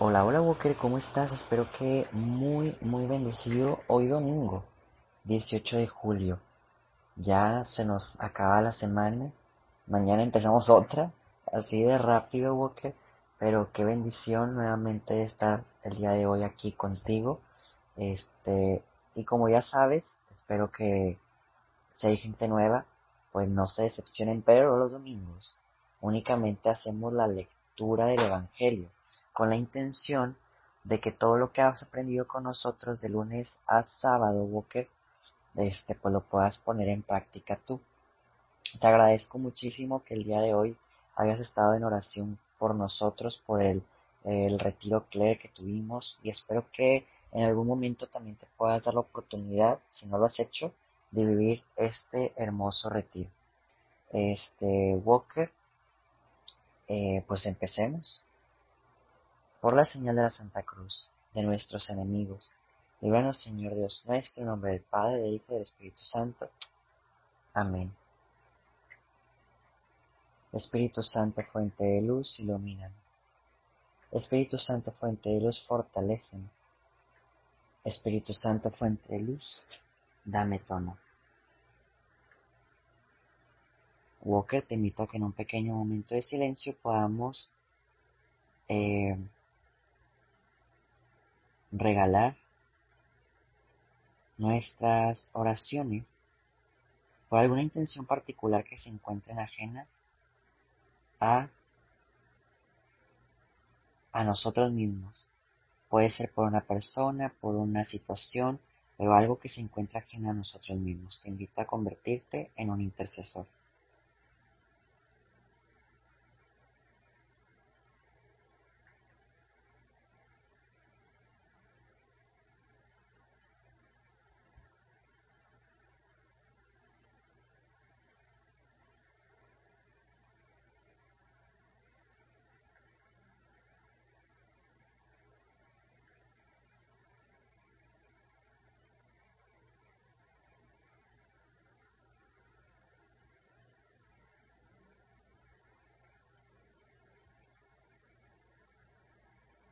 Hola, hola Walker, ¿cómo estás? Espero que muy, muy bendecido hoy domingo, 18 de julio. Ya se nos acaba la semana, mañana empezamos otra, así de rápido Walker, pero qué bendición nuevamente estar el día de hoy aquí contigo. Este, y como ya sabes, espero que si hay gente nueva, pues no se decepcionen, pero los domingos únicamente hacemos la lectura del Evangelio con la intención de que todo lo que has aprendido con nosotros de lunes a sábado, Walker, este, pues lo puedas poner en práctica tú. Te agradezco muchísimo que el día de hoy hayas estado en oración por nosotros, por el, el retiro Claire que tuvimos y espero que en algún momento también te puedas dar la oportunidad, si no lo has hecho, de vivir este hermoso retiro. Este Walker, eh, pues empecemos. Por la señal de la Santa Cruz, de nuestros enemigos, líbranos Señor Dios nuestro, en nombre del Padre, del Hijo y del Espíritu Santo. Amén. Espíritu Santo, fuente de luz, ilumina. Espíritu Santo, fuente de luz, fortalecen. Espíritu Santo, fuente de luz, dame tono. Walker, te invito a que en un pequeño momento de silencio podamos eh, regalar nuestras oraciones por alguna intención particular que se encuentren ajenas a, a nosotros mismos. Puede ser por una persona, por una situación, o algo que se encuentra ajena a nosotros mismos. Te invito a convertirte en un intercesor.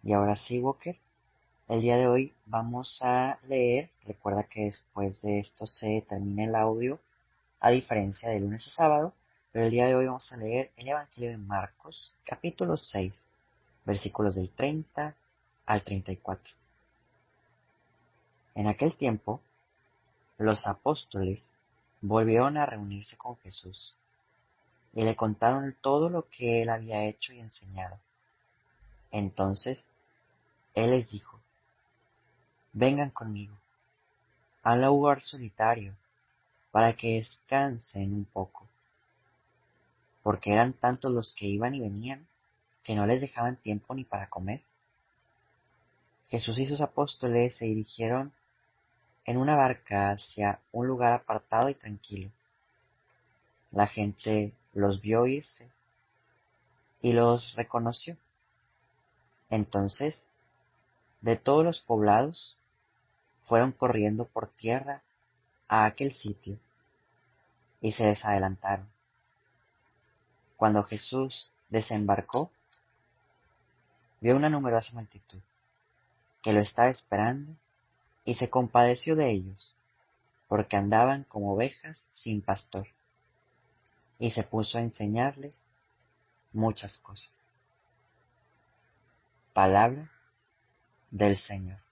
Y ahora sí, Walker, el día de hoy vamos a leer, recuerda que después de esto se termina el audio, a diferencia de lunes a sábado, pero el día de hoy vamos a leer el Evangelio de Marcos, capítulo 6, versículos del 30 al 34. En aquel tiempo, los apóstoles volvieron a reunirse con Jesús y le contaron todo lo que él había hecho y enseñado. Entonces él les dijo, vengan conmigo a un lugar solitario para que descansen un poco, porque eran tantos los que iban y venían que no les dejaban tiempo ni para comer. Jesús y sus apóstoles se dirigieron en una barca hacia un lugar apartado y tranquilo. La gente los vio irse y los reconoció. Entonces de todos los poblados, fueron corriendo por tierra a aquel sitio y se desadelantaron. Cuando Jesús desembarcó, vio una numerosa multitud que lo estaba esperando y se compadeció de ellos, porque andaban como ovejas sin pastor, y se puso a enseñarles muchas cosas. Palabra del Señor.